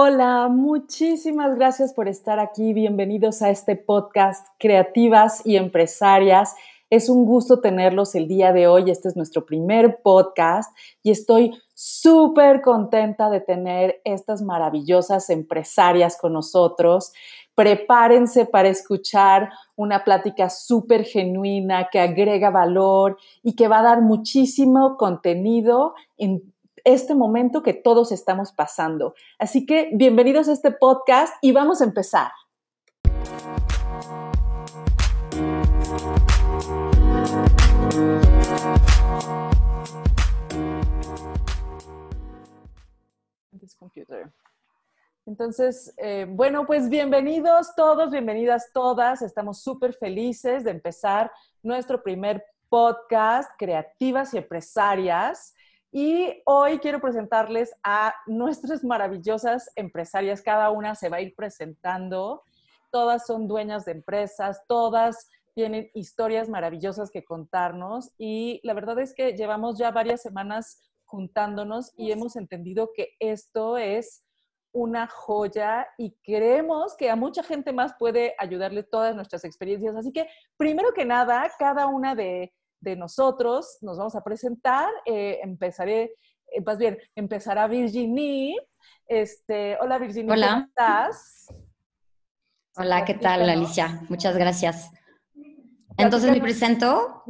Hola, muchísimas gracias por estar aquí. Bienvenidos a este podcast Creativas y Empresarias. Es un gusto tenerlos el día de hoy. Este es nuestro primer podcast y estoy súper contenta de tener estas maravillosas empresarias con nosotros. Prepárense para escuchar una plática súper genuina que agrega valor y que va a dar muchísimo contenido en este momento que todos estamos pasando. Así que bienvenidos a este podcast y vamos a empezar. Entonces, eh, bueno, pues bienvenidos todos, bienvenidas todas. Estamos súper felices de empezar nuestro primer podcast, Creativas y Empresarias. Y hoy quiero presentarles a nuestras maravillosas empresarias. Cada una se va a ir presentando. Todas son dueñas de empresas, todas tienen historias maravillosas que contarnos. Y la verdad es que llevamos ya varias semanas juntándonos y hemos entendido que esto es una joya y creemos que a mucha gente más puede ayudarle todas nuestras experiencias. Así que, primero que nada, cada una de de nosotros, nos vamos a presentar. Eh, empezaré, eh, más bien, empezará Virginie. Este, hola Virginie, hola. ¿cómo estás? Hola, ¿qué tal Alicia? Muchas gracias. Entonces me presento.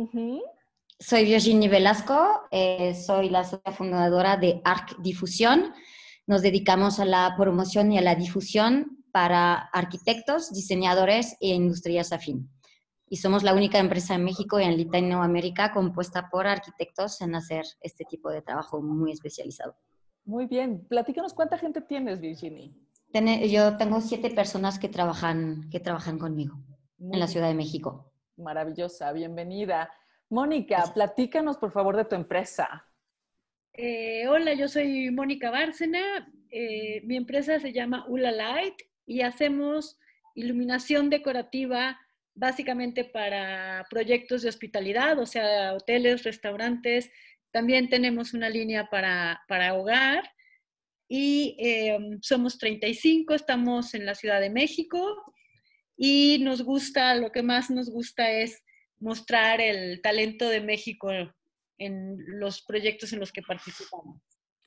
Soy Virginie Velasco, eh, soy la socia fundadora de ARC Difusión. Nos dedicamos a la promoción y a la difusión para arquitectos, diseñadores e industrias afín y somos la única empresa en México y en Latinoamérica compuesta por arquitectos en hacer este tipo de trabajo muy especializado. Muy bien. Platícanos cuánta gente tienes, Virginie. yo tengo siete personas que trabajan, que trabajan conmigo en la Ciudad de México. Maravillosa, bienvenida. Mónica, platícanos por favor de tu empresa. Eh, hola, yo soy Mónica Bárcena. Eh, mi empresa se llama Ula Light y hacemos iluminación decorativa básicamente para proyectos de hospitalidad, o sea, hoteles, restaurantes. También tenemos una línea para, para hogar y em, somos 35, estamos en la Ciudad de México y nos gusta, lo que más nos gusta es mostrar el talento de México en los proyectos en los que participamos.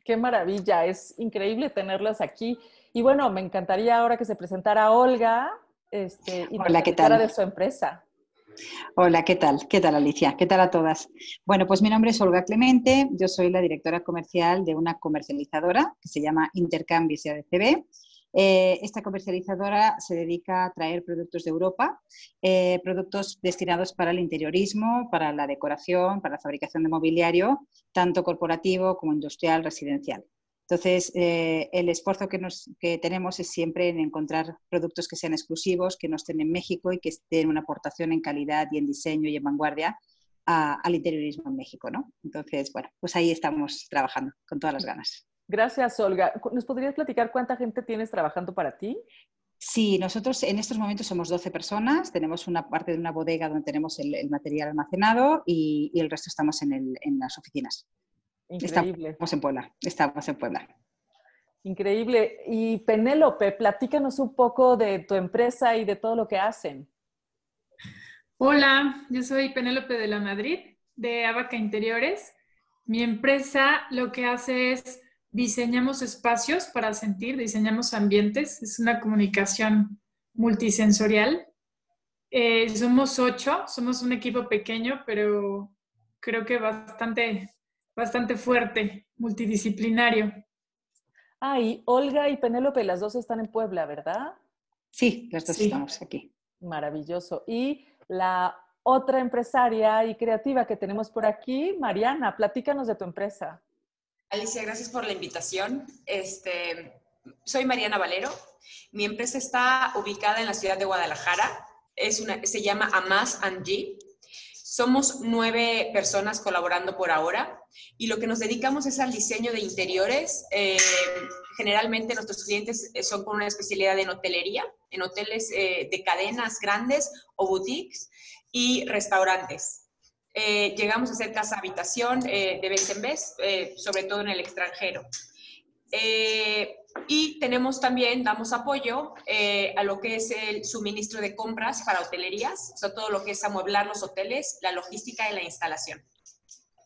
Qué maravilla, es increíble tenerlas aquí. Y bueno, me encantaría ahora que se presentara Olga, este, y Hola, ¿qué tal? de su empresa. Hola, ¿qué tal? ¿Qué tal Alicia? ¿Qué tal a todas? Bueno, pues mi nombre es Olga Clemente, yo soy la directora comercial de una comercializadora que se llama Intercambios ADCB. Eh, esta comercializadora se dedica a traer productos de Europa, eh, productos destinados para el interiorismo, para la decoración, para la fabricación de mobiliario, tanto corporativo como industrial, residencial. Entonces, eh, el esfuerzo que, nos, que tenemos es siempre en encontrar productos que sean exclusivos, que no estén en México y que estén una aportación en calidad y en diseño y en vanguardia al interiorismo en México, ¿no? Entonces, bueno, pues ahí estamos trabajando con todas las ganas. Gracias, Olga. ¿Nos podrías platicar cuánta gente tienes trabajando para ti? Sí, nosotros en estos momentos somos 12 personas, tenemos una parte de una bodega donde tenemos el, material almacenado y, el resto estamos en las oficinas. Increíble. Estamos en Puebla, estamos en Puebla. Increíble. Y Penélope, platícanos un poco de tu empresa y de todo lo que hacen. Hola, yo soy Penélope de la Madrid, de Abaca Interiores. Mi empresa lo que hace es diseñamos espacios para sentir, diseñamos ambientes, es una comunicación multisensorial. Eh, somos ocho, somos un equipo pequeño, pero creo que bastante bastante fuerte, multidisciplinario. Ah, y Olga y Penélope, las dos están en Puebla, ¿verdad? Sí, las dos estamos aquí. Maravilloso. Y la otra empresaria y creativa que tenemos por aquí, Mariana, platícanos de tu empresa. Alicia, gracias por la invitación. Este, soy Mariana Valero. Mi empresa está ubicada en la ciudad de Guadalajara. Es una, se llama Amas Angie. Somos nueve personas colaborando por ahora y lo que nos dedicamos es al diseño de interiores. Eh, generalmente nuestros clientes eh, son con una especialidad en hotelería, en hoteles eh, de cadenas grandes o boutiques y restaurantes. llegamos a hacer casa habitación de vez en vez, sobre todo en el extranjero. Y tenemos también, damos apoyo eh, a lo que es el suministro de compras para hotelerías, o sea, todo lo que es amueblar los hoteles, la logística y la instalación.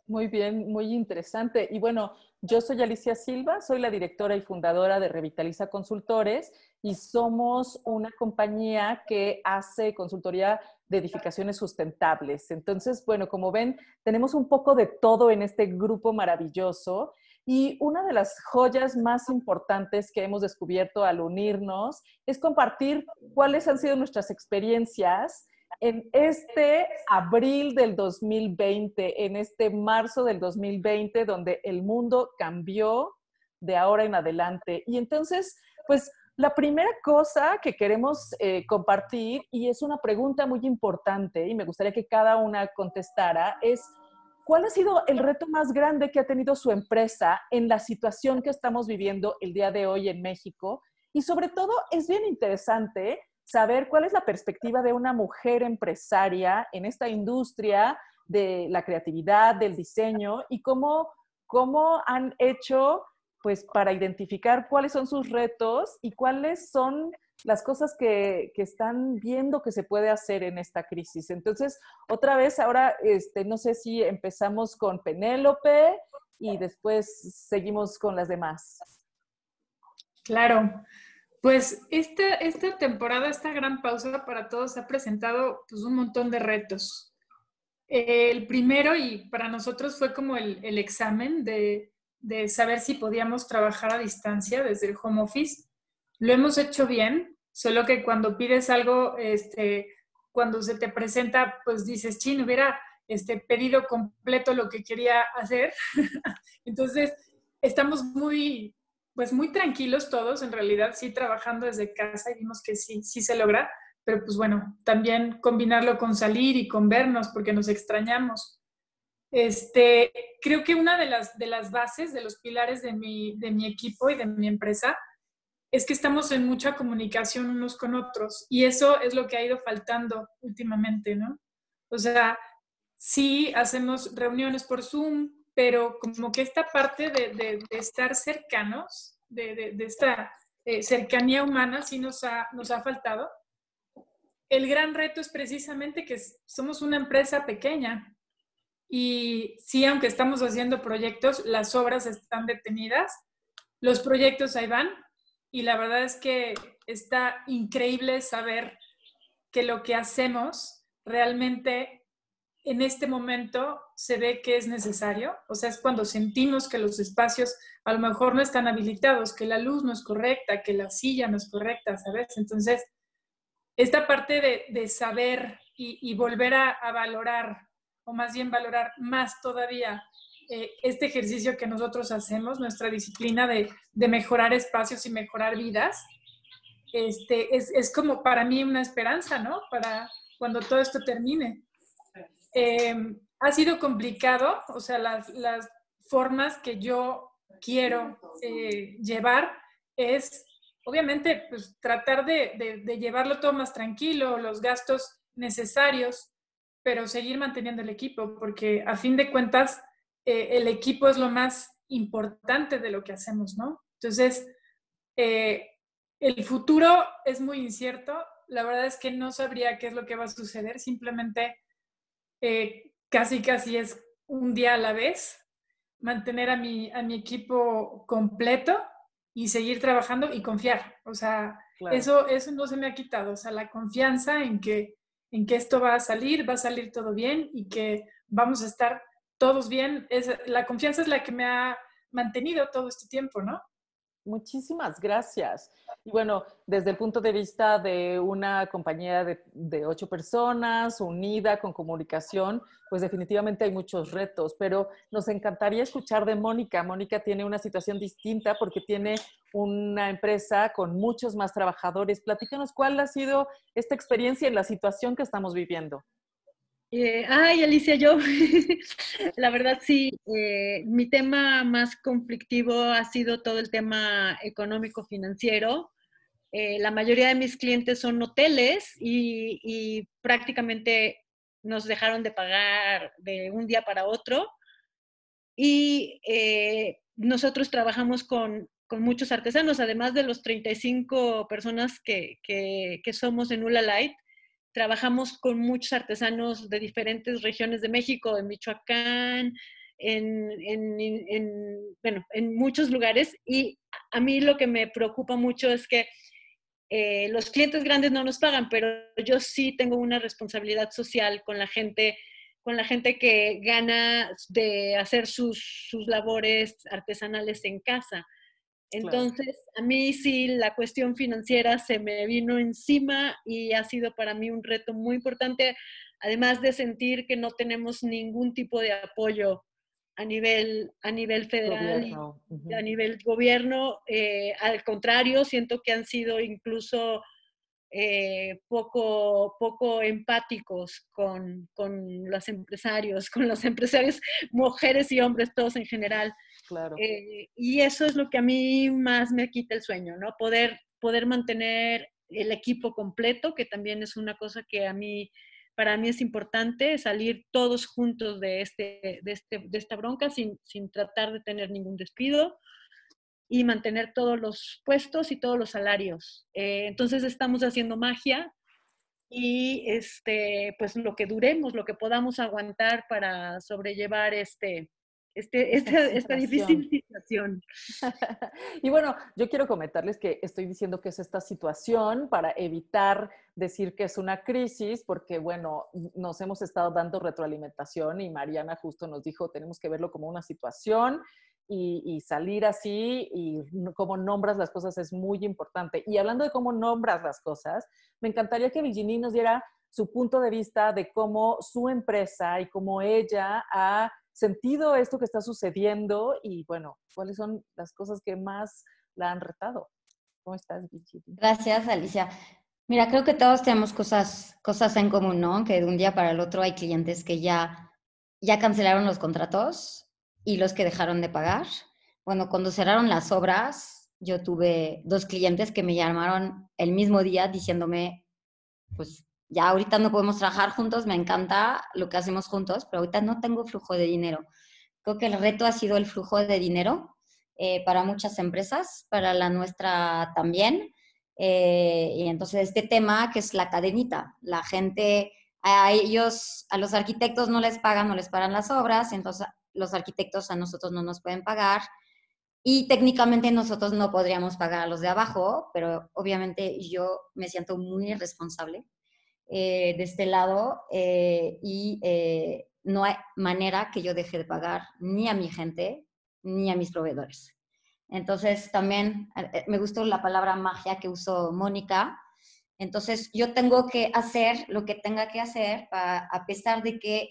Muy bien, muy interesante. Y bueno, yo soy Alicia Silva, soy la directora y fundadora de Revitaliza Consultores y somos una compañía que hace consultoría de edificaciones sustentables. Entonces, bueno, como ven, tenemos un poco de todo en este grupo maravilloso y una de las joyas más importantes que hemos descubierto al unirnos es compartir cuáles han sido nuestras experiencias en este abril del 2020, en este marzo del 2020, donde el mundo cambió de ahora en adelante. Y entonces, pues la primera cosa que queremos eh, compartir, y es una pregunta muy importante, y me gustaría que cada una contestara, es, ¿cuál ha sido el reto más grande que ha tenido su empresa en la situación que estamos viviendo el día de hoy en México? Y sobre todo, es bien interesante saber cuál es la perspectiva de una mujer empresaria en esta industria de la creatividad, del diseño y cómo, cómo han hecho pues para identificar cuáles son sus retos y cuáles son las cosas que, que, están viendo que se puede hacer en esta crisis. Entonces, otra vez, ahora, este, no sé si empezamos con Penélope y después seguimos con las demás. Claro, pues esta, esta temporada, esta gran pausa para todos ha presentado pues, un montón de retos. El primero, y para nosotros fue como el, el examen de, de, saber si podíamos trabajar a distancia desde el home office. Lo hemos hecho bien, solo que cuando pides algo, este, cuando se te presenta, pues dices, chin, hubiera este, pedido completo lo que quería hacer. Entonces, estamos muy, pues muy tranquilos todos, en realidad sí trabajando desde casa y vimos que sí, sí se logra, pero pues bueno, también combinarlo con salir y con vernos porque nos extrañamos. Este, creo que una de las, de las bases, de los pilares de mi, de mi equipo y de mi empresa es que estamos en mucha comunicación unos con otros y eso es lo que ha ido faltando últimamente, ¿no? O sea, sí hacemos reuniones por Zoom, pero como que esta parte de, estar cercanos, de, esta eh, cercanía humana, sí nos ha, nos ha faltado. El gran reto es precisamente que somos una empresa pequeña y sí, aunque estamos haciendo proyectos, las obras están detenidas, los proyectos ahí van y la verdad es que está increíble saber que lo que hacemos realmente en este momento se ve que es necesario, o sea, es cuando sentimos que los espacios a lo mejor no están habilitados, que la luz no es correcta, que la silla no es correcta, ¿sabes? Entonces, esta parte de, saber y, volver a, valorar, o más bien valorar más todavía eh, este ejercicio que nosotros hacemos, nuestra disciplina de, mejorar espacios y mejorar vidas, este, es, es como para mí una esperanza, ¿no? Para cuando todo esto termine. Em, ha sido complicado, o sea, las, las formas que yo quiero eh, llevar es, obviamente, pues tratar de, de, llevarlo todo más tranquilo, los gastos necesarios, pero seguir manteniendo el equipo, porque a fin de cuentas, eh, el equipo es lo más importante de lo que hacemos, ¿no? Entonces, eh, el futuro es muy incierto. La verdad es que no sabría qué es lo que va a suceder. Simplemente eh, casi casi es un día a la vez, mantener a mi, a mi equipo completo y seguir trabajando y confiar. O sea, eso, eso no se me ha quitado. O sea, la confianza en que, en que esto va a salir, va a salir todo bien y que vamos a estar todos bien. Es, la confianza es la que me ha mantenido todo este tiempo, ¿no? Muchísimas gracias. Y bueno, desde el punto de vista de una compañía de, ocho personas, unida con comunicación, pues definitivamente hay muchos retos, pero nos encantaría escuchar de Mónica. Mónica tiene una situación distinta porque tiene una empresa con muchos más trabajadores. Platícanos cuál ha sido esta experiencia en la situación que estamos viviendo. Eh, ay, Alicia, yo, la verdad sí, eh, mi tema más conflictivo ha sido todo el tema económico-financiero. Eh, la mayoría de mis clientes son hoteles y, prácticamente nos dejaron de pagar de un día para otro. Y nosotros trabajamos con con muchos artesanos, además de los 35 personas que, que, que somos en Ula Light, trabajamos con muchos artesanos de diferentes regiones de México, en Michoacán, en, en, en, bueno, en muchos lugares. Y a mí lo que me preocupa mucho es que eh, los clientes grandes no nos pagan, pero yo sí tengo una responsabilidad social con la gente con la gente que gana de hacer sus, sus labores artesanales en casa. Entonces, a mí sí la cuestión financiera se me vino encima y ha sido para mí un reto muy importante, además de sentir que no tenemos ningún tipo de apoyo a nivel, a nivel federal y a nivel gobierno. Eh, al contrario, siento que han sido incluso eh, poco, poco empáticos con, con, los empresarios, con los empresarios, mujeres y hombres, todos en general. Claro. Eh, y eso es lo que a mí más me quita el sueño, ¿no? Poder, poder mantener el equipo completo, que también es una cosa que a mí, para mí es importante, salir todos juntos de, este, de, este, de esta bronca sin, sin tratar de tener ningún despido y mantener todos los puestos y todos los salarios. Eh, entonces estamos haciendo magia y este, pues lo que duremos, lo que podamos aguantar para sobrellevar este, este, esta, esta, difícil situación. y bueno, yo quiero comentarles que estoy diciendo que es esta situación para evitar decir que es una crisis, porque bueno, nos hemos estado dando retroalimentación y Mariana justo nos dijo, tenemos que verlo como una situación y, salir así y cómo nombras las cosas es muy importante. Y hablando de cómo nombras las cosas, me encantaría que Virginie nos diera su punto de vista de cómo su empresa y cómo ella ha sentido esto que está sucediendo y bueno, cuáles son las cosas que más la han retado. ¿Cómo estás, Virginie? Gracias, Alicia. Mira, creo que todos tenemos cosas, cosas en común, ¿no? Que de un día para el otro hay clientes que ya, ya cancelaron los contratos y los que dejaron de pagar. Bueno, cuando cerraron las obras, yo tuve dos clientes que me llamaron el mismo día diciéndome, pues ya ahorita no podemos trabajar juntos, me encanta lo que hacemos juntos, pero ahorita no tengo flujo de dinero. Creo que el reto ha sido el flujo de dinero eh, para muchas empresas, para la nuestra también. Eh, y entonces este tema que es la cadenita, la gente, a ellos, a los arquitectos no les pagan, no les pagan las obras, entonces los arquitectos a nosotros no nos pueden pagar y técnicamente nosotros no podríamos pagar a los de abajo, pero obviamente yo me siento muy responsable eh, de este lado eh, y eh, no hay manera que yo deje de pagar ni a mi gente ni a mis proveedores. Entonces también me gustó la palabra magia que usó Mónica. Entonces yo tengo que hacer lo que tenga que hacer a pesar de que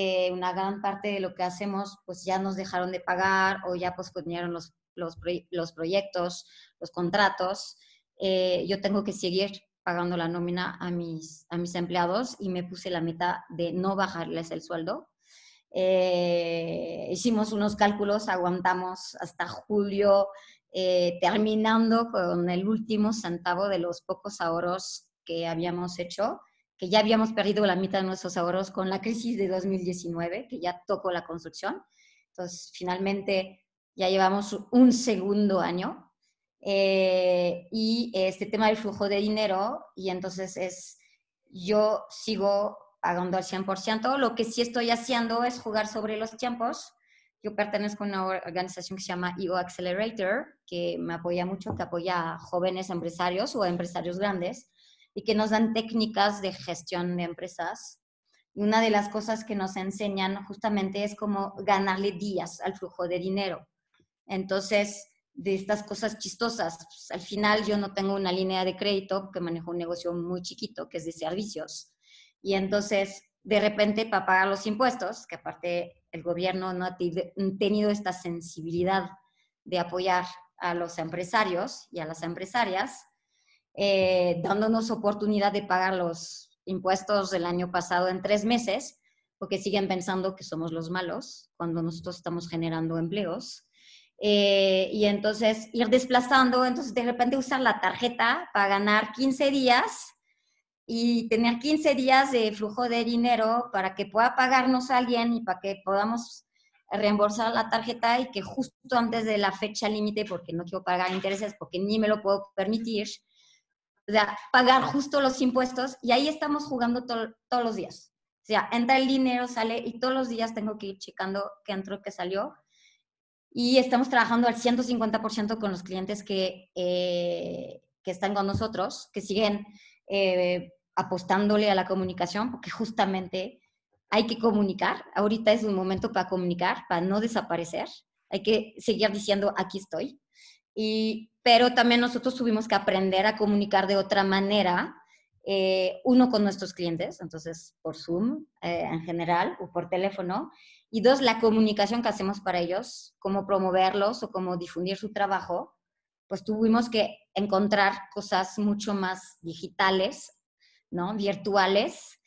eh, una gran parte de lo que hacemos pues ya nos dejaron de pagar o ya posponieron los, los, los proyectos, los contratos. Eh, yo tengo que seguir pagando la nómina a mis, a mis empleados y me puse la meta de no bajarles el sueldo. Eh, hicimos unos cálculos, aguantamos hasta julio, terminando con el último centavo de los pocos ahorros que habíamos hecho que ya habíamos perdido la mitad de nuestros ahorros con la crisis de 2019, que ya tocó la construcción. Entonces, finalmente ya llevamos un segundo año. Eh, y este tema del flujo de dinero, y entonces es, yo sigo pagando al 100%. Lo que sí estoy haciendo es jugar sobre los tiempos. Yo pertenezco a una organización que se llama EO Accelerator, que me apoya mucho, que apoya a jóvenes empresarios o empresarios grandes y que nos dan técnicas de gestión de empresas. Y una de las cosas que nos enseñan justamente es cómo ganarle días al flujo de dinero. Entonces, de estas cosas chistosas, pues, al final yo no tengo una línea de crédito porque manejo un negocio muy chiquito que es de servicios. Y entonces, de repente, para pagar los impuestos, que aparte el gobierno no ha tenido esta sensibilidad de apoyar a los empresarios y a las empresarias, eh, dándonos oportunidad de pagar los impuestos del año pasado en tres meses, porque siguen pensando que somos los malos cuando nosotros estamos generando empleos. Eh, y entonces ir desplazando, entonces de repente usar la tarjeta para ganar 15 días y tener 15 días de flujo de dinero para que pueda pagarnos alguien y para que podamos reembolsar la tarjeta y que justo antes de la fecha límite, porque no quiero pagar intereses, porque ni me lo puedo permitir, o sea, pagar justo los impuestos y ahí estamos jugando todos los días. O sea, entra el dinero, sale y todos los días tengo que ir checando qué entró, qué salió. Y estamos trabajando al 150% con los clientes que, eh, que están con nosotros, que siguen eh, apostándole a la comunicación, porque justamente hay que comunicar. Ahorita es un momento para comunicar, para no desaparecer. Hay que seguir diciendo, aquí estoy. Y, pero también nosotros tuvimos que aprender a comunicar de otra manera, eh, uno con nuestros clientes, entonces por Zoom eh, en general o por teléfono, y dos, la comunicación que hacemos para ellos, cómo promoverlos o cómo difundir su trabajo, pues tuvimos que encontrar cosas mucho más digitales, ¿no? Virtuales,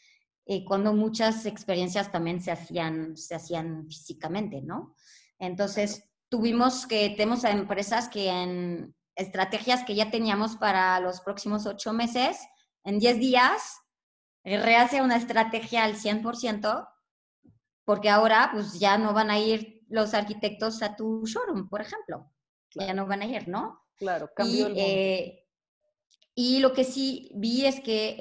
cuando muchas experiencias también se hacían, se hacían físicamente, ¿no? Entonces, tuvimos que, tenemos a empresas que en estrategias que ya teníamos para los próximos ocho meses, en diez días, eh, rehace una estrategia al 100%, porque ahora pues ya no van a ir los arquitectos a tu showroom, por ejemplo. Ya no van a ir, ¿no? Claro, cambió el mundo. Eh, y lo que sí vi es que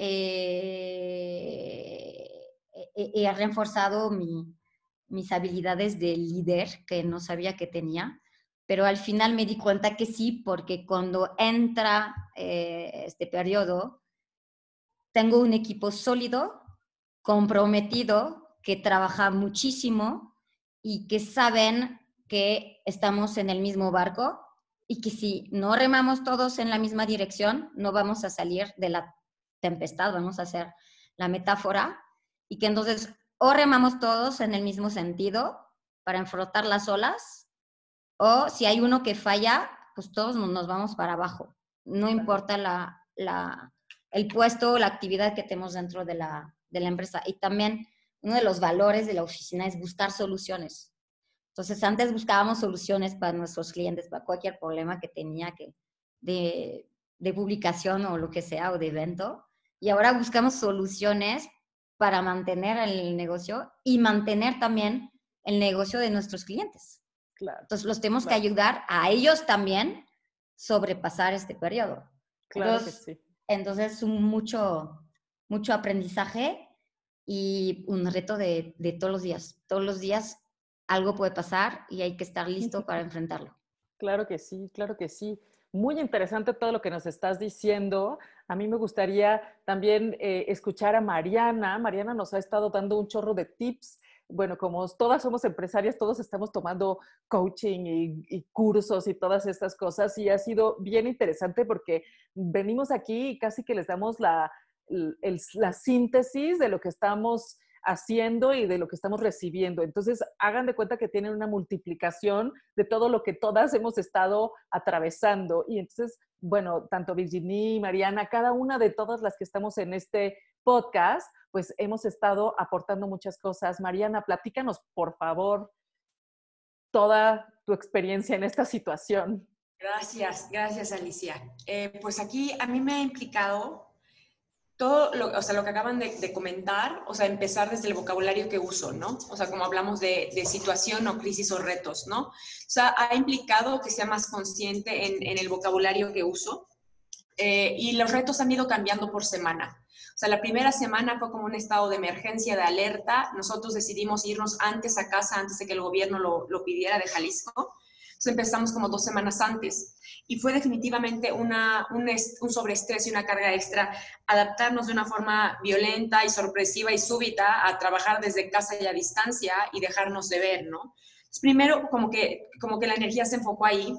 he, reforzado mis habilidades de líder que no sabía que tenía, pero al final me di cuenta que sí, porque cuando entra eh, este periodo, tengo un equipo sólido, comprometido, que trabaja muchísimo y que saben que estamos en el mismo barco y que si no remamos todos en la misma dirección, no vamos a salir de la tempestad, vamos a hacer la metáfora, y que entonces o remamos todos en el mismo sentido para enfrentar las olas, o si hay uno que falla, pues todos nos vamos para abajo. No importa la, la, el puesto o la actividad que tenemos dentro de la, de la empresa. Y también uno de los valores de la oficina es buscar soluciones. Entonces, antes buscábamos soluciones para nuestros clientes, para cualquier problema que tenía que, de, de publicación o lo que sea, o de evento. Y ahora buscamos soluciones para mantener el negocio y mantener también el negocio de nuestros clientes. Entonces, los tenemos que ayudar a ellos también sobrepasar este periodo. Claro entonces, que sí. Entonces, un mucho, mucho aprendizaje y un reto de, de todos los días. Todos los días algo puede pasar y hay que estar listo para enfrentarlo. Claro que sí, claro que sí. Muy interesante todo lo que nos estás diciendo. A mí me gustaría también eh, escuchar a Mariana. Mariana nos ha estado dando un chorro de tips. Bueno, como todas somos empresarias, todos estamos tomando coaching y, cursos y todas estas cosas y ha sido bien interesante porque venimos aquí y casi que les damos la, la síntesis de lo que estamos haciendo y de lo que estamos recibiendo. Entonces, hagan de cuenta que tienen una multiplicación de todo lo que todas hemos estado atravesando. Y entonces, bueno, tanto Virginie, Mariana, cada una de todas las que estamos en este podcast, pues hemos estado aportando muchas cosas. Mariana, platícanos, por favor, toda tu experiencia en esta situación. Gracias, gracias Alicia. Eh, pues aquí a mí me ha implicado todo lo, o sea, lo que acaban de, comentar, o sea, empezar desde el vocabulario que uso, ¿no? O sea, como hablamos de, situación o crisis o retos, ¿no? O sea, ha implicado que sea más consciente en, el vocabulario que uso eh, y los retos han ido cambiando por semana. O sea, la primera semana fue como un estado de emergencia, de alerta. Nosotros decidimos irnos antes a casa, antes de que el gobierno lo, lo pidiera de Jalisco. Entonces empezamos como dos semanas antes y fue definitivamente una, un, un sobreestrés y una carga extra adaptarnos de una forma violenta y sorpresiva y súbita a trabajar desde casa y a distancia y dejarnos de ver, ¿no? primero, como que, como que la energía se enfocó ahí.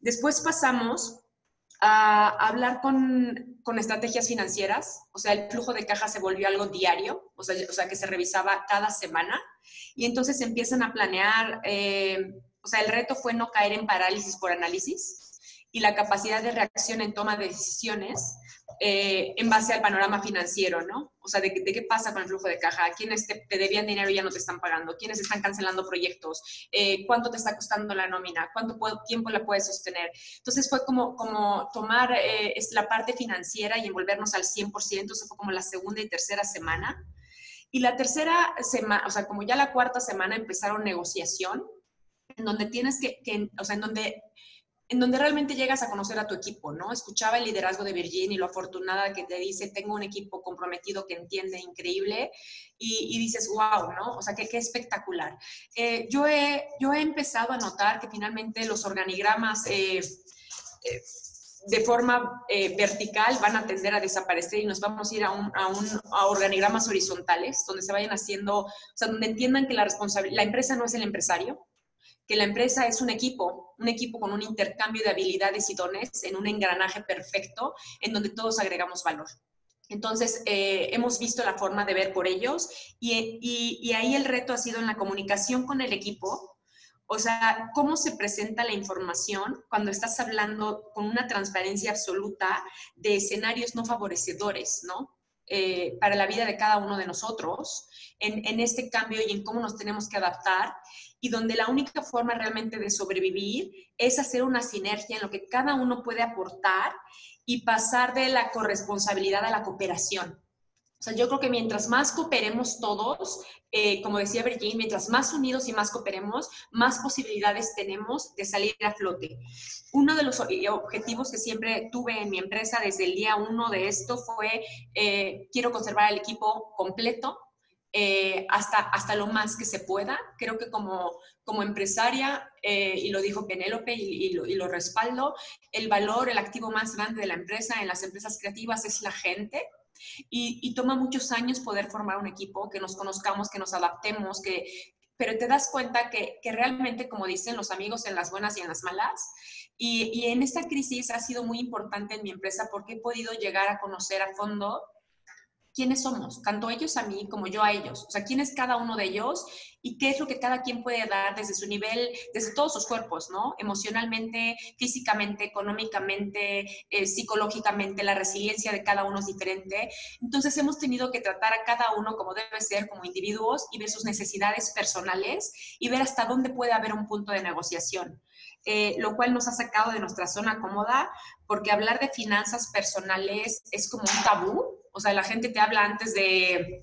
Después pasamos a hablar con, con, estrategias financieras, o sea, el flujo de caja se volvió algo diario, o sea, o sea que se revisaba cada semana, y entonces empiezan a planear eh, o sea, el reto fue no caer en parálisis por análisis y la capacidad de reacción en toma de decisiones eh, en base al panorama financiero, ¿no? O sea, de, qué pasa con el flujo de caja, quiénes te, debían dinero y ya no te están pagando, quiénes están cancelando proyectos, eh, cuánto te está costando la nómina, cuánto tiempo la puedes sostener. Entonces fue como, como tomar eh, la parte financiera y envolvernos al 100%, eso fue como la segunda y tercera semana. Y la tercera semana, o sea, como ya la cuarta semana empezaron negociación, en donde tienes que, que o sea, en donde en donde realmente llegas a conocer a tu equipo, ¿no? Escuchaba el liderazgo de Virginia y lo afortunada que te dice, tengo un equipo comprometido que entiende, increíble, y, dices, wow, ¿no? O sea, que qué espectacular. Eh, yo, he, yo he empezado a notar que finalmente los organigramas... Eh, eh, de forma vertical van a tender a desaparecer y nos vamos a ir a, un, a, un, a organigramas horizontales, donde se vayan haciendo, o sea, donde entiendan que la, responsabilidad, la empresa no es el empresario, que la empresa es un equipo, un equipo con un intercambio de habilidades y dones en un engranaje perfecto en donde todos agregamos valor. Entonces, eh, hemos visto la forma de ver por ellos y, y, ahí el reto ha sido en la comunicación con el equipo, o sea, cómo se presenta la información cuando estás hablando con una transparencia absoluta de escenarios no favorecedores, ¿no? Eh, para la vida de cada uno de nosotros en, en, este cambio y en cómo nos tenemos que adaptar y donde la única forma realmente de sobrevivir es hacer una sinergia en lo que cada uno puede aportar y pasar de la corresponsabilidad a la cooperación. O sea, yo creo que mientras más cooperemos todos, eh, como decía Virginia, mientras más unidos y más cooperemos, más posibilidades tenemos de salir a flote. Uno de los objetivos que siempre tuve en mi empresa desde el día uno de esto fue, eh, quiero conservar el equipo completo, eh, hasta, hasta lo más que se pueda. Creo que como, como empresaria, eh, y lo dijo Penélope y, y, lo, y, lo, respaldo, el valor, el activo más grande de la empresa en las empresas creativas es la gente. Y, toma muchos años poder formar un equipo, que nos conozcamos, que nos adaptemos, que, pero te das cuenta que, que, realmente, como dicen los amigos, en las buenas y en las malas. Y, y, en esta crisis ha sido muy importante en mi empresa porque he podido llegar a conocer a fondo quiénes somos, tanto ellos a mí como yo a ellos, o sea, quién es cada uno de ellos y qué es lo que cada quien puede dar desde su nivel, desde todos sus cuerpos, ¿no? Emocionalmente, físicamente, económicamente, eh, psicológicamente, la resiliencia de cada uno es diferente. Entonces hemos tenido que tratar a cada uno como debe ser, como individuos, y ver sus necesidades personales y ver hasta dónde puede haber un punto de negociación. Eh, lo cual nos ha sacado de nuestra zona cómoda, porque hablar de finanzas personales es como un tabú, o sea, la gente te habla antes de,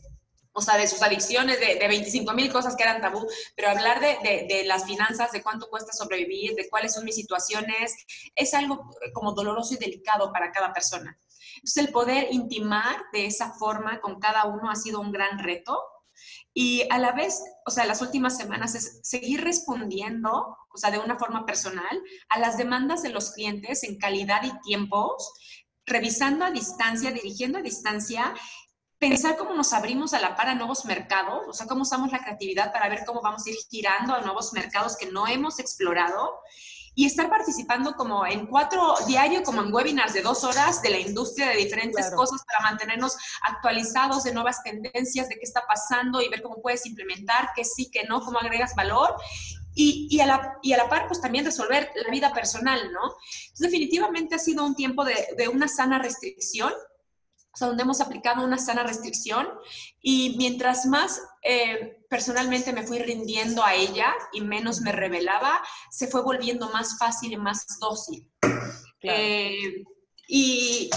o sea, de sus adicciones, de, de 25 mil cosas que eran tabú, pero hablar de, de, de, las finanzas, de cuánto cuesta sobrevivir, de cuáles son mis situaciones, es algo como doloroso y delicado para cada persona. Entonces, el poder intimar de esa forma con cada uno ha sido un gran reto. Y a la vez, o sea, las últimas semanas es seguir respondiendo, o sea, de una forma personal, a las demandas de los clientes en calidad y tiempos revisando a distancia, dirigiendo a distancia, pensar cómo nos abrimos a la par a nuevos mercados, o sea, cómo usamos la creatividad para ver cómo vamos a ir girando a nuevos mercados que no hemos explorado y estar participando como en cuatro diario, como en webinars de dos horas de la industria de diferentes claro. cosas para mantenernos actualizados de nuevas tendencias, de qué está pasando y ver cómo puedes implementar, qué sí, qué no, cómo agregas valor y, y, a la, y, a la, par, pues también resolver la vida personal, ¿no? Entonces, definitivamente ha sido un tiempo de, de una sana restricción, o sea, donde hemos aplicado una sana restricción y mientras más eh, personalmente me fui rindiendo a ella y menos me revelaba, se fue volviendo más fácil y más dócil. Claro. Eh, y,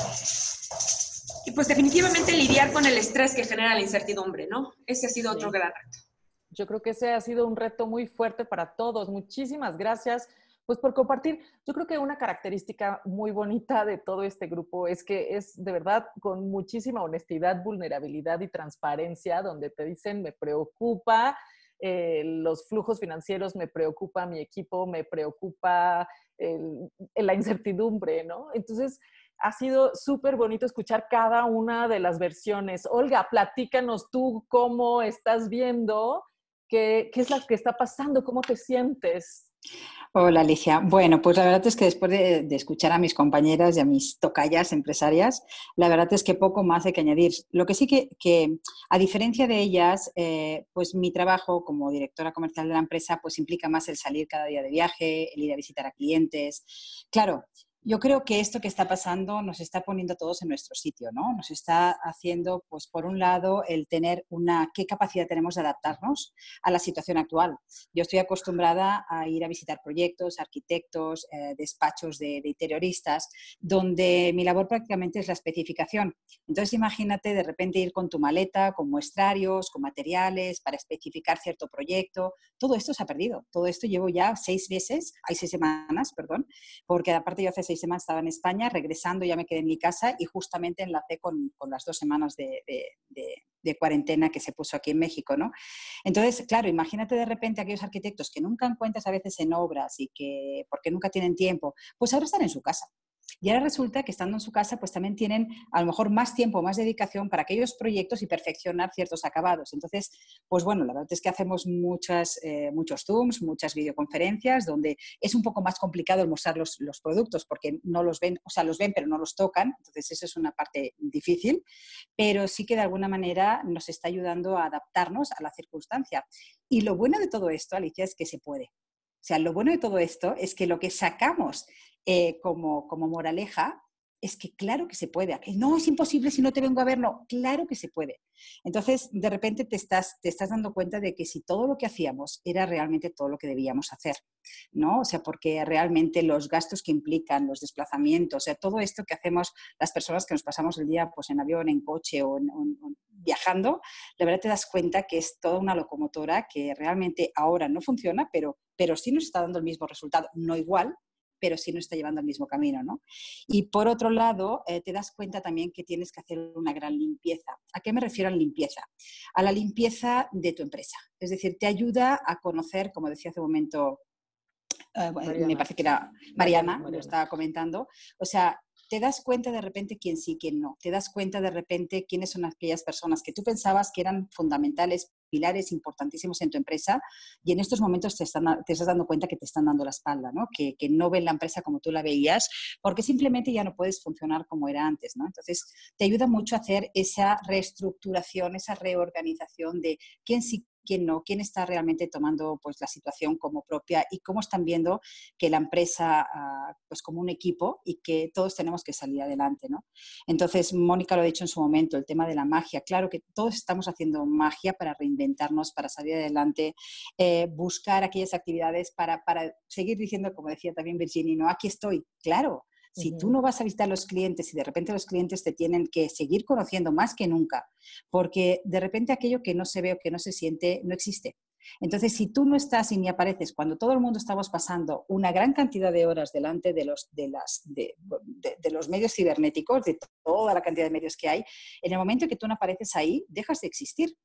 y, pues definitivamente lidiar con el estrés que genera la incertidumbre, ¿no? Ese ha sido sí. otro gran reto. Yo creo que ese ha sido un reto muy fuerte para todos. Muchísimas gracias pues por compartir. Yo creo que una característica muy bonita de todo este grupo es que es de verdad con muchísima honestidad, vulnerabilidad y transparencia, donde te dicen, me preocupa eh, los flujos financieros, me preocupa mi equipo, me preocupa la incertidumbre, ¿no? Entonces, ha sido súper bonito escuchar cada una de las versiones. Olga, platícanos tú cómo estás viendo ¿Qué, ¿Qué, es lo que está pasando? ¿Cómo te sientes? Hola Alicia. Bueno, pues la verdad es que después de, escuchar a mis compañeras y a mis tocallas empresarias, la verdad es que poco más hay que añadir. Lo que sí que, que a diferencia de ellas, eh, pues mi trabajo como directora comercial de la empresa, pues implica más el salir cada día de viaje, el ir a visitar a clientes. Claro, yo creo que esto que está pasando nos está poniendo todos en nuestro sitio, ¿no? Nos está haciendo, pues, por un lado, el tener una, qué capacidad tenemos de adaptarnos a la situación actual. Yo estoy acostumbrada a ir a visitar proyectos, arquitectos, eh, despachos de, de, interioristas, donde mi labor prácticamente es la especificación. Entonces, imagínate de repente ir con tu maleta, con muestrarios, con materiales para especificar cierto proyecto. Todo esto se ha perdido. Todo esto llevo ya seis meses, hay seis semanas, perdón, porque aparte yo hace seis semanas estaba en España, regresando ya me quedé en mi casa y justamente enlacé con, con las dos semanas de, de, de, cuarentena que se puso aquí en México, ¿no? Entonces, claro, imagínate de repente aquellos arquitectos que nunca encuentras a veces en obras y que, porque nunca tienen tiempo, pues ahora están en su casa. Y ahora resulta que estando en su casa, pues también tienen a lo mejor más tiempo, más dedicación para aquellos proyectos y perfeccionar ciertos acabados. Entonces, pues bueno, la verdad es que hacemos muchas, eh, muchos Zooms, muchas videoconferencias, donde es un poco más complicado mostrar los, los, productos porque no los ven, o sea, los ven pero no los tocan. Entonces, eso es una parte difícil, pero sí que de alguna manera nos está ayudando a adaptarnos a la circunstancia. Y lo bueno de todo esto, Alicia, es que se puede. O sea, lo bueno de todo esto es que lo que sacamos eh, como, como moraleja es que claro que se puede. No, es imposible si no te vengo a ver, no, claro que se puede. Entonces, de repente te estás, te estás dando cuenta de que si todo lo que hacíamos era realmente todo lo que debíamos hacer, ¿no? O sea, porque realmente los gastos que implican, los desplazamientos, o sea, todo esto que hacemos las personas que nos pasamos el día pues, en avión, en coche o, viajando, de verdad te das cuenta que es toda una locomotora que realmente ahora no funciona, pero, pero sí nos está dando el mismo resultado, no igual, pero sí no está llevando al mismo camino, ¿no? Y por otro lado, eh, te das cuenta también que tienes que hacer una gran limpieza. ¿A qué me refiero a limpieza? A la limpieza de tu empresa. Es decir, te ayuda a conocer, como decía hace un momento, eh, me parece que era Mariana, Mariana, lo estaba comentando, o sea, te das cuenta de repente quién sí, quién no. Te das cuenta de repente quiénes son aquellas personas que tú pensabas que eran fundamentales, pilares importantísimos en tu empresa y en estos momentos te, están, te estás dando cuenta que te están dando la espalda, ¿no? Que, no ven la empresa como tú la veías porque simplemente ya no puedes funcionar como era antes. ¿no? Entonces, te ayuda mucho a hacer esa reestructuración, esa reorganización de quién sí quién no, quién está realmente tomando pues, la situación como propia y cómo están viendo que la empresa uh, pues como un equipo y que todos tenemos que salir adelante. ¿no? Entonces, Mónica lo ha dicho en su momento, el tema de la magia. Claro que todos estamos haciendo magia para reinventarnos, para salir adelante, eh, buscar aquellas actividades para, para seguir diciendo, como decía también Virginia, no, aquí estoy, claro, si tú no vas a visitar a los clientes y de repente los clientes te tienen que seguir conociendo más que nunca, porque de repente aquello que no se ve o que no se siente no existe. Entonces, si tú no estás y ni apareces cuando todo el mundo estamos pasando una gran cantidad de horas delante de los, de, las, de, de, los medios cibernéticos, de toda la cantidad de medios que hay, en el momento que tú no apareces ahí, dejas de existir.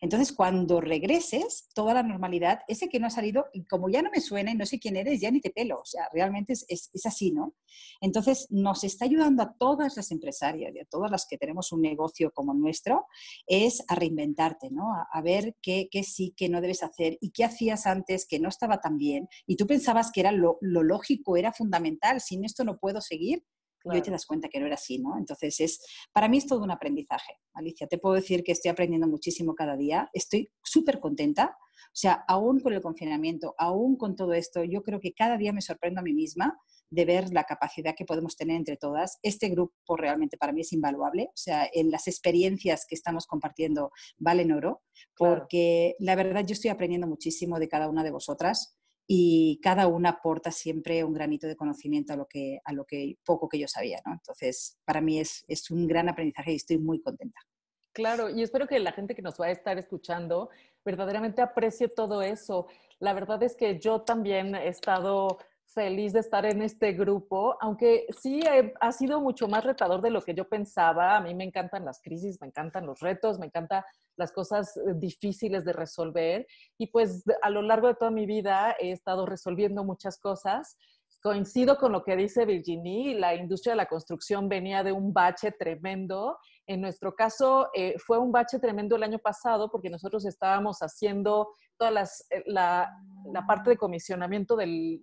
Entonces, cuando regreses, toda la normalidad, ese que no ha salido, como ya no me suena y no sé quién eres, ya ni te pelo. O sea, realmente es, es, así, ¿no? Entonces, nos está ayudando a todas las empresarias y a todas las que tenemos un negocio como nuestro, es a reinventarte, ¿no? A, a ver qué, qué, sí, qué no debes hacer y qué hacías antes que no estaba tan bien y tú pensabas que era lo, lo lógico, era fundamental, sin esto no puedo seguir Claro. y hoy te das cuenta que no era así, ¿no? Entonces, es, para mí es todo un aprendizaje, Alicia. Te puedo decir que estoy aprendiendo muchísimo cada día. Estoy súper contenta. O sea, aún con el confinamiento, aún con todo esto, yo creo que cada día me sorprendo a mí misma de ver la capacidad que podemos tener entre todas. Este grupo realmente para mí es invaluable. O sea, en las experiencias que estamos compartiendo valen oro, porque claro. la verdad yo estoy aprendiendo muchísimo de cada una de vosotras y cada una aporta siempre un granito de conocimiento a lo que, a lo que poco que yo sabía, ¿no? Entonces, para mí es, es un gran aprendizaje y estoy muy contenta. Claro, y espero que la gente que nos va a estar escuchando verdaderamente aprecie todo eso. La verdad es que yo también he estado feliz de estar en este grupo, aunque sí he, ha sido mucho más retador de lo que yo pensaba. A mí me encantan las crisis, me encantan los retos, me encanta las cosas eh, difíciles de resolver y pues a lo largo de toda mi vida he estado resolviendo muchas cosas. Coincido con lo que dice Virginie, la industria de la construcción venía de un bache tremendo. En nuestro caso eh, fue un bache tremendo el año pasado porque nosotros estábamos haciendo toda eh, la, la parte de comisionamiento del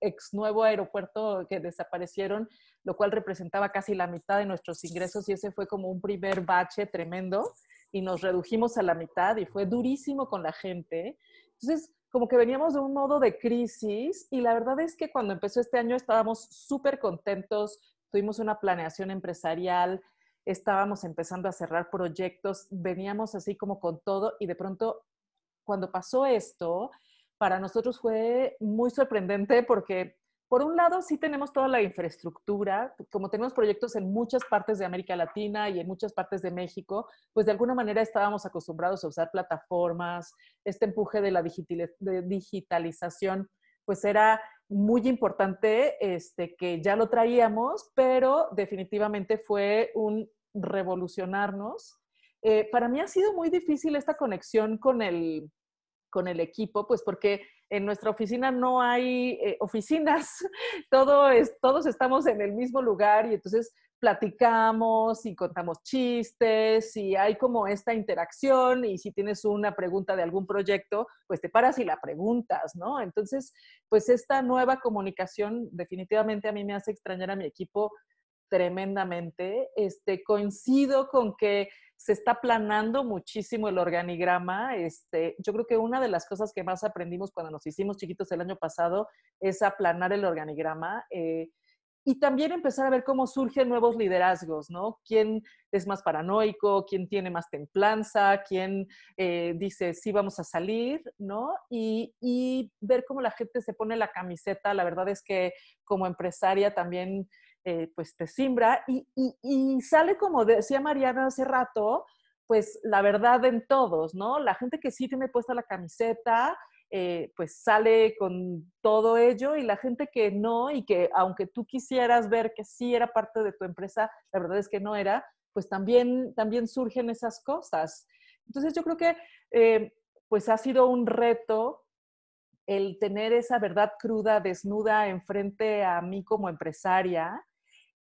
ex nuevo aeropuerto que desaparecieron, lo cual representaba casi la mitad de nuestros ingresos y ese fue como un primer bache tremendo y nos redujimos a la mitad y fue durísimo con la gente. Entonces, como que veníamos de un modo de crisis y la verdad es que cuando empezó este año estábamos súper contentos, tuvimos una planeación empresarial, estábamos empezando a cerrar proyectos, veníamos así como con todo y de pronto cuando pasó esto, para nosotros fue muy sorprendente porque por un lado, sí tenemos toda la infraestructura, como tenemos proyectos en muchas partes de América Latina y en muchas partes de México, pues de alguna manera estábamos acostumbrados a usar plataformas, este empuje de la digitalización, pues era muy importante este, que ya lo traíamos, pero definitivamente fue un revolucionarnos. Eh, para mí ha sido muy difícil esta conexión con el, con el equipo, pues porque en nuestra oficina no hay eh, oficinas, Todo es, todos estamos en el mismo lugar y entonces platicamos y contamos chistes y hay como esta interacción y si tienes una pregunta de algún proyecto, pues te paras y la preguntas, ¿no? Entonces, pues esta nueva comunicación definitivamente a mí me hace extrañar a mi equipo tremendamente. Este, coincido con que se está aplanando muchísimo el organigrama. Este, yo creo que una de las cosas que más aprendimos cuando nos hicimos chiquitos el año pasado es aplanar el organigrama. Eh, y también empezar a ver cómo surgen nuevos liderazgos, ¿no? ¿Quién es más paranoico? ¿Quién tiene más templanza? ¿Quién eh, dice, sí, vamos a salir, ¿no? Y, y, ver cómo la gente se pone la camiseta. La verdad es que como empresaria también eh, pues te simbra y, y, sale como decía Mariana hace rato, pues la verdad en todos, ¿no? La gente que sí tiene puesta la camiseta, eh, pues sale con todo ello y la gente que no y que aunque tú quisieras ver que sí era parte de tu empresa, la verdad es que no era, pues también, también surgen esas cosas. Entonces yo creo que eh, pues ha sido un reto el tener esa verdad cruda, desnuda enfrente a mí como empresaria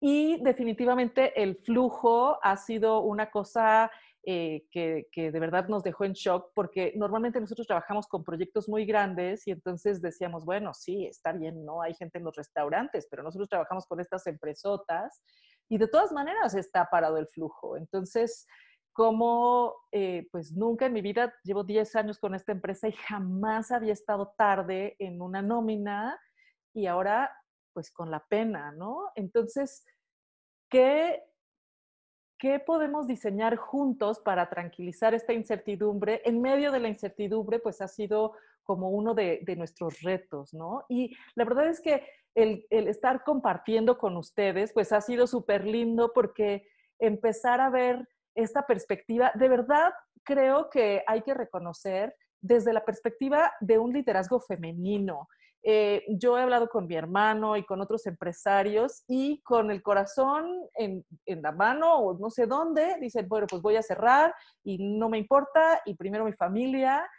y definitivamente el flujo ha sido una cosa eh, que, de verdad nos dejó en shock porque normalmente nosotros trabajamos con proyectos muy grandes y entonces decíamos, bueno, sí, está bien, no hay gente en los restaurantes, pero nosotros trabajamos con estas empresotas y de todas maneras está parado el flujo. Entonces, como eh, pues nunca en mi vida, llevo 10 años con esta empresa y jamás había estado tarde en una nómina y ahora pues con la pena, ¿no? Entonces, ¿qué, ¿qué podemos diseñar juntos para tranquilizar esta incertidumbre? En medio de la incertidumbre, pues ha sido como uno de, nuestros retos, ¿no? Y la verdad es que el, el estar compartiendo con ustedes, pues ha sido súper lindo porque empezar a ver esta perspectiva, de verdad creo que hay que reconocer desde la perspectiva de un liderazgo femenino. Eh, yo he hablado con mi hermano y con otros empresarios y con el corazón en, en, la mano o no sé dónde, dicen, bueno, pues voy a cerrar y no me importa y primero mi familia.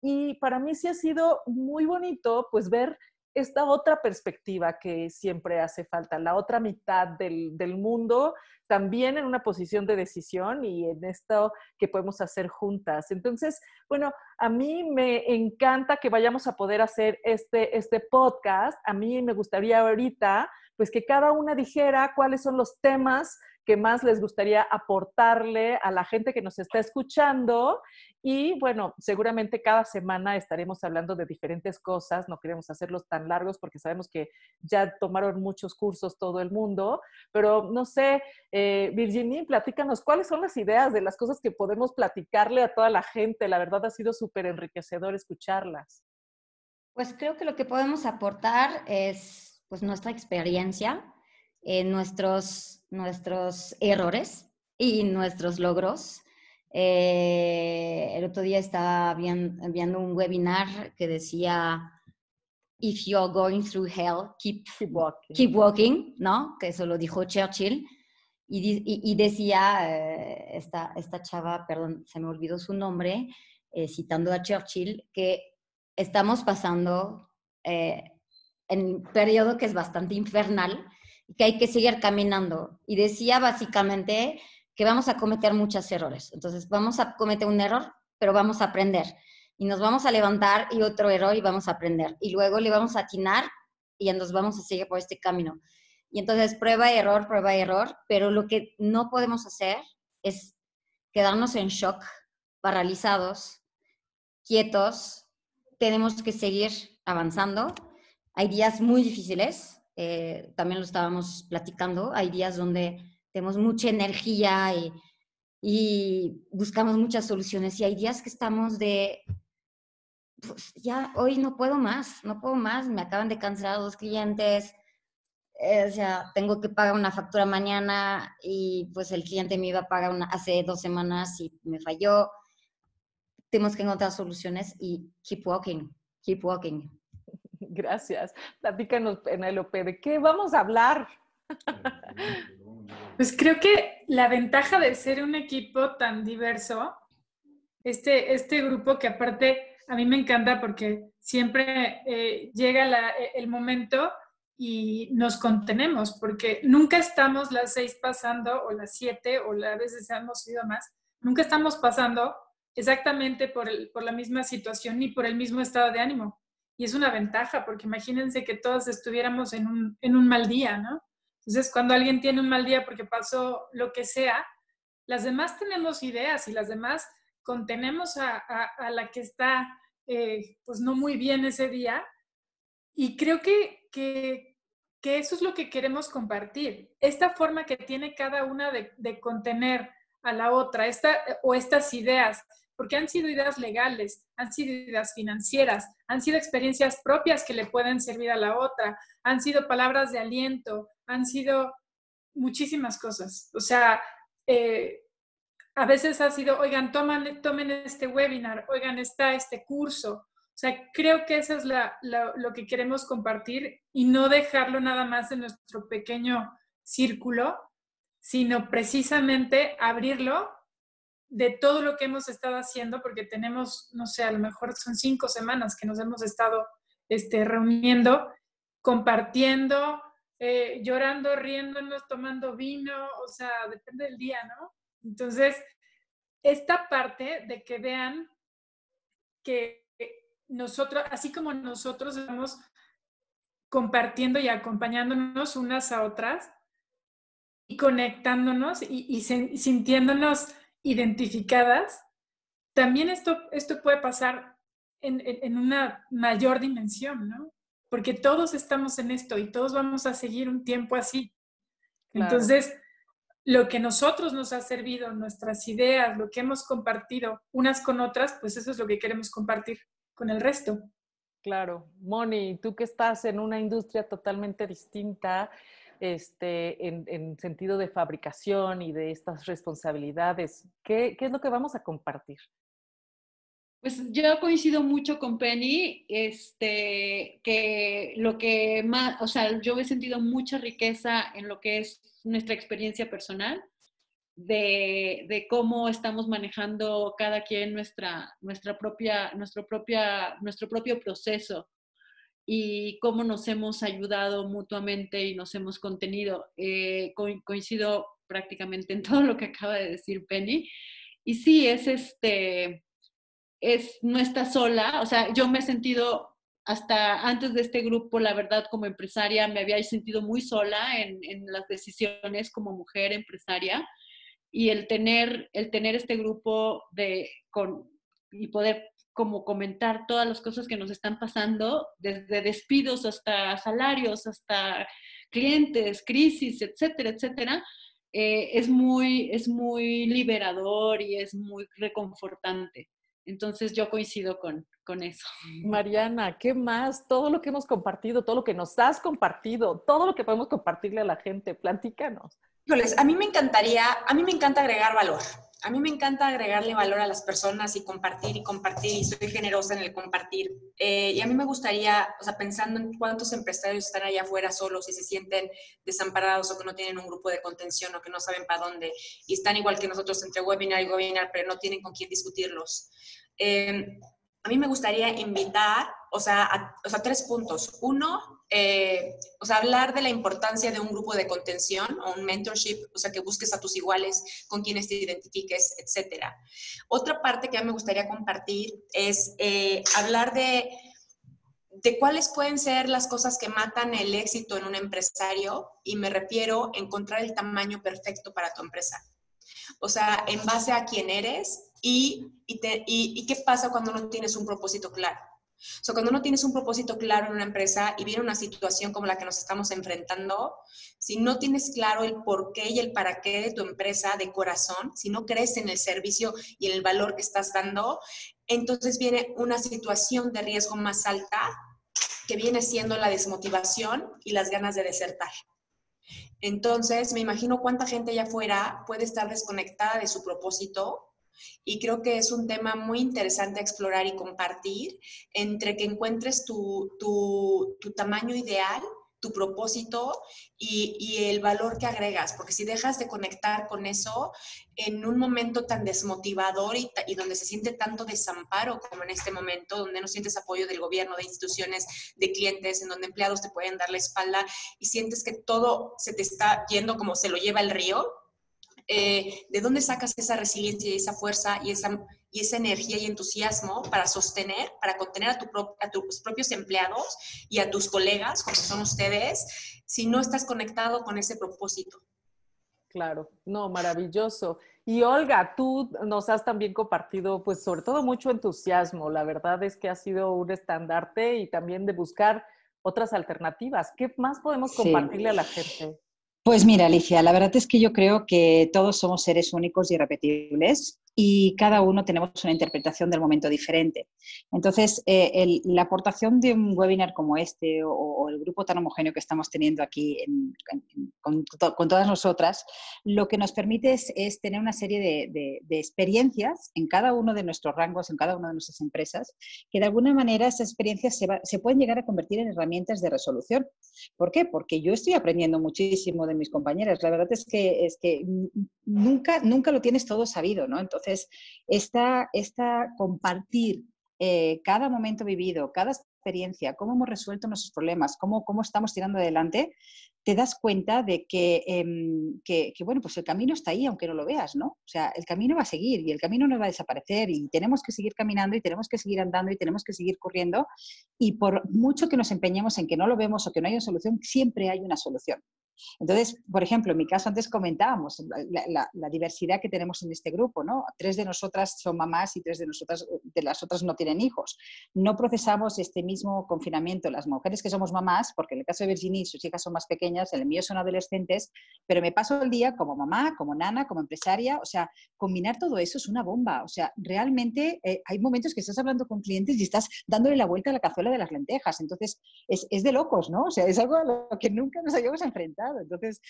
Y para mí sí ha sido muy bonito pues ver esta otra perspectiva que siempre hace falta, la otra mitad del, del, mundo, también en una posición de decisión y en esto que podemos hacer juntas. Entonces, bueno, a mí me encanta que vayamos a poder hacer este, este podcast. A mí me gustaría ahorita, pues que cada una dijera cuáles son los temas que más les gustaría aportarle a la gente que nos está escuchando. Y bueno, seguramente cada semana estaremos hablando de diferentes cosas. No queremos hacerlos tan largos porque sabemos que ya tomaron muchos cursos todo el mundo. Pero no sé, eh, Virginie, platícanos cuáles son las ideas de las cosas que podemos platicarle a toda la gente. La verdad ha sido súper enriquecedor escucharlas. Pues creo que lo que podemos aportar es pues nuestra experiencia, eh, nuestros, nuestros errores y nuestros logros. Eh, el otro día estaba viendo, un webinar que decía, if you're going through hell, keep, keep, walking. ¿no? Que eso lo dijo Churchill. Y, y, decía eh, esta, esta chava, perdón, se me olvidó su nombre, citando a Churchill, que estamos pasando en un periodo que es bastante infernal que hay que seguir caminando. Y decía básicamente que vamos a cometer muchos errores. Entonces, vamos a cometer un error, pero vamos a aprender. Y nos vamos a levantar y otro error y vamos a aprender. Y luego le vamos a atinar y nos vamos a seguir por este camino. Y entonces, prueba, error, prueba, error. Pero lo que no podemos hacer es quedarnos en shock, paralizados, quietos tenemos que seguir avanzando. Hay días muy difíciles, eh, también lo estábamos platicando, hay días donde tenemos mucha energía y, buscamos muchas soluciones y hay días que estamos de, pues ya hoy no puedo más, no puedo más, me acaban de cancelar dos clientes, eh, o sea, tengo que pagar una factura mañana y pues el cliente me iba a pagar una, hace dos semanas y me falló. Tenemos que encontrar soluciones y keep walking, keep walking. Gracias. Platícanos, Penélope, ¿de qué vamos a hablar? Pues creo que la ventaja de ser un equipo tan diverso, este, este grupo que aparte a mí me encanta porque siempre eh, llega e, el momento y nos contenemos, porque nunca estamos las seis pasando o las siete o a veces hemos ido más, nunca estamos pasando exactamente por, por la misma situación ni por el mismo estado de ánimo. Y es una ventaja, porque imagínense que todos estuviéramos en un, en un mal día, ¿no? Entonces, cuando alguien tiene un mal día porque pasó lo que sea, las demás tenemos ideas y las demás contenemos a, a, la que está, eh, pues no muy bien ese día. Y creo que, que, que, eso es lo que queremos compartir. Esta forma que tiene cada una de, de contener a la otra, esta, o estas ideas, porque han sido ideas legales, han sido ideas financieras, han sido experiencias propias que le pueden servir a la otra, han sido palabras de aliento, han sido muchísimas cosas. O sea, eh, a veces ha sido, oigan, toman, tomen este webinar, oigan, está este curso. O sea, creo que eso es lo que queremos compartir y no dejarlo nada más en nuestro pequeño círculo, sino precisamente abrirlo de todo lo que hemos estado haciendo, porque tenemos, no sé, a lo mejor son cinco semanas que nos hemos estado este, reuniendo, compartiendo, eh, llorando, riéndonos, tomando vino, o sea, depende del día, ¿no? Entonces, esta parte de que vean que nosotros, así como nosotros estamos compartiendo y acompañándonos unas a otras y conectándonos y sintiéndonos identificadas, también esto, esto puede pasar en, una mayor dimensión, ¿no? Porque todos estamos en esto y todos vamos a seguir un tiempo así. Entonces, lo que nosotros nos ha servido, nuestras ideas, lo que hemos compartido unas con otras, pues eso es lo que queremos compartir con el resto. Claro. Moni, tú que estás en una industria totalmente distinta, este, en, sentido de fabricación y de estas responsabilidades? ¿Qué, es lo que vamos a compartir? Pues yo coincido mucho con Penny, este, que lo que más, o sea, yo he sentido mucha riqueza en lo que es nuestra experiencia personal, de, cómo estamos manejando cada quien nuestra, nuestra propia, nuestro, propia, nuestro propio proceso y cómo nos hemos ayudado mutuamente y nos hemos contenido. Eh, coincido prácticamente en todo lo que acaba de decir Penny. Y sí, es este, es, no está sola, o sea, yo me he sentido hasta antes de este grupo, la verdad, como empresaria, me había sentido muy sola en, en las decisiones como mujer empresaria y el tener, el tener este grupo de, con, y poder como comentar todas las cosas que nos están pasando, desde despidos hasta salarios, hasta clientes, crisis, etcétera, etcétera, eh, es, muy, es muy liberador y es muy reconfortante. Entonces yo coincido con, con eso. Mariana, ¿qué más? Todo lo que hemos compartido, todo lo que nos has compartido, todo lo que podemos compartirle a la gente, platícanos. a mí me encantaría, a mí me encanta agregar valor a mí me encanta agregarle valor a las personas y compartir y compartir y soy generosa en el compartir. Eh, y a mí me gustaría, o sea, pensando en cuántos empresarios están allá afuera solos y se sienten desamparados o que no tienen un grupo de contención o que no saben para dónde y están igual que nosotros entre webinar y webinar, pero no tienen con quién discutirlos. Eh, a mí me gustaría invitar, o sea, o sea tres puntos. Uno, eh, o sea, hablar de la importancia de un grupo de contención o un mentorship, o sea, que busques a tus iguales, con quienes te identifiques, etcétera. Otra parte que me gustaría compartir es eh, hablar de, de cuáles pueden ser las cosas que matan el éxito en un empresario y me refiero a encontrar el tamaño perfecto para tu empresa. O sea, en base a quién eres y, y, y qué pasa cuando no tienes un propósito claro. O sea, cuando no tienes un propósito claro en una empresa y viene una situación como la que nos estamos enfrentando, si no tienes claro el por qué y el para qué de tu empresa de corazón, si no crees en el servicio y en el valor que estás dando, entonces viene una situación de riesgo más alta que viene siendo la desmotivación y las ganas de desertar. Entonces, me imagino cuánta gente allá afuera puede estar desconectada de su propósito y creo que es un tema muy interesante explorar y compartir entre que encuentres tu, tu, tu tamaño ideal tu propósito y, el valor que agregas, porque si dejas de conectar con eso en un momento tan desmotivador y, y, donde se siente tanto desamparo como en este momento, donde no sientes apoyo del gobierno, de instituciones, de clientes, en donde empleados te pueden dar la espalda y sientes que todo se te está yendo como se lo lleva el río, eh, ¿de dónde sacas esa resiliencia y esa fuerza y esa, y esa energía y entusiasmo para sostener, para contener a, tus propios empleados y a tus colegas, como son ustedes, si no estás conectado con ese propósito? Claro, no, maravilloso. Y Olga, tú nos has también compartido, pues sobre todo mucho entusiasmo. La verdad es que ha sido un estandarte y también de buscar otras alternativas. ¿Qué más podemos compartirle a la gente? Pues mira, Alicia, la verdad es que yo creo que todos somos seres únicos y irrepetibles y cada uno tenemos una interpretación del momento diferente. Entonces, eh, la aportación de un webinar como este o, el grupo tan homogéneo que estamos teniendo aquí con, todas nosotras, lo que nos permite es, tener una serie de, experiencias en cada uno de nuestros rangos, en cada una de nuestras empresas, que de alguna manera esas experiencias se, se pueden llegar a convertir en herramientas de resolución. ¿Por qué? Porque yo estoy aprendiendo muchísimo de mis compañeras. La verdad es que, es que nunca, nunca lo tienes todo sabido, ¿no? Entonces, entonces, esta, esta compartir eh, cada momento vivido, cada experiencia, cómo hemos resuelto nuestros problemas, cómo, cómo estamos tirando adelante, te das cuenta de em, que, que, bueno, pues el camino está ahí, aunque no lo veas, ¿no? O sea, el camino va a seguir y el camino no va a desaparecer y tenemos que seguir caminando y tenemos que seguir andando y tenemos que seguir corriendo y por mucho que nos empeñemos en que no lo vemos o que no hay una solución, siempre hay una solución. Entonces, por ejemplo, en mi caso antes comentábamos la, diversidad que tenemos en este grupo, ¿no? Tres de nosotras son mamás y tres de nosotras, de las otras no tienen hijos. No procesamos este mismo confinamiento las mujeres que somos mamás, porque en el caso de Virginie sus hijas son más pequeñas, en el mío son adolescentes, pero me paso el día como mamá, como nana, como empresaria, o sea, combinar todo eso es una bomba, o sea, realmente eh, hay momentos que estás hablando con clientes y estás dándole la vuelta a la cazuela de las lentejas, entonces es, es de locos, ¿no? O sea, es algo a lo que nunca nos habíamos enfrentado entonces,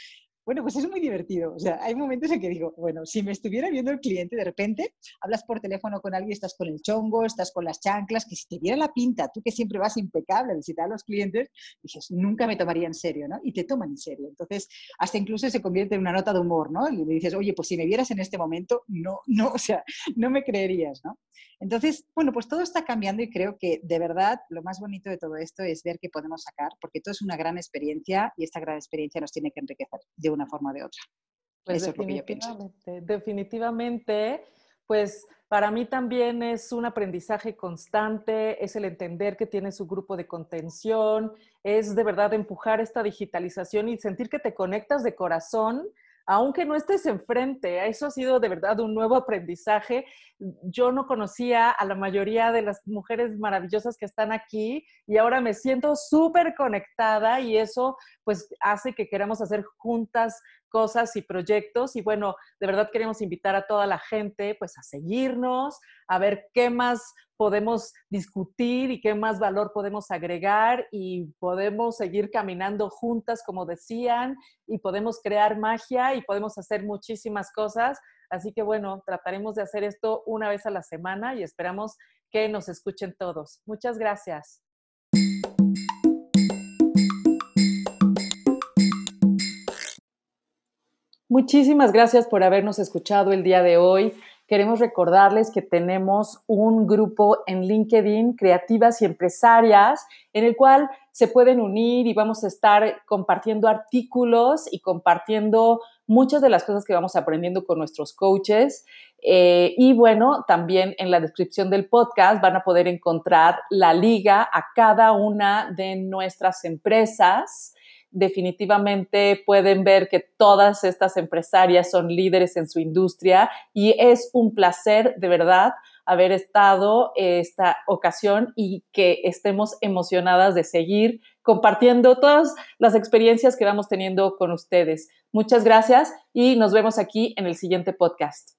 bueno, pues es muy divertido. O sea, hay momentos en que digo, bueno, si me estuviera viendo el cliente, de repente hablas por teléfono con alguien, estás con el chongo, estás con las chanclas, que si te viera la pinta, tú que siempre vas impecable a visitar a los clientes, dices, nunca me tomaría en serio, ¿no? Y te toman en serio. Entonces, hasta incluso se convierte en una nota de humor, ¿no? Y le dices, oye, pues si me vieras en este momento, no, no, o sea, no me creerías, ¿no? Entonces, bueno, pues todo está cambiando y creo que de verdad lo más bonito de todo esto es ver qué podemos sacar, porque todo es una gran experiencia y esta gran experiencia nos tiene que enriquecer de una forma o de otra. Pues Eso es lo que yo pienso. Definitivamente, pues para mí también es un aprendizaje constante, es el entender que tiene su grupo de contención, es de verdad empujar esta digitalización y sentir que te conectas de corazón aunque no estés enfrente. Eso ha sido de verdad un nuevo aprendizaje. Yo no conocía a la mayoría de las mujeres maravillosas que están aquí y ahora me siento súper conectada y eso pues hace que queramos hacer juntas cosas y proyectos y bueno, de verdad queremos invitar a toda la gente pues a seguirnos, a ver qué más podemos discutir y qué más valor podemos agregar y podemos seguir caminando juntas, como decían, y podemos crear magia y podemos hacer muchísimas cosas. Así que bueno, trataremos de hacer esto una vez a la semana y esperamos que nos escuchen todos. Muchas gracias. Muchísimas gracias por habernos escuchado el día de hoy. Queremos recordarles que tenemos un grupo en LinkedIn, Creativas y Empresarias, en el cual se pueden unir y vamos a estar compartiendo artículos y compartiendo muchas de las cosas que vamos aprendiendo con nuestros coaches. Eh, y bueno, también en la descripción del podcast van a poder encontrar la liga a cada una de nuestras empresas definitivamente pueden ver que todas estas empresarias son líderes en su industria y es un placer de verdad haber estado esta ocasión y que estemos emocionadas de seguir compartiendo todas las experiencias que vamos teniendo con ustedes. Muchas gracias y nos vemos aquí en el siguiente podcast.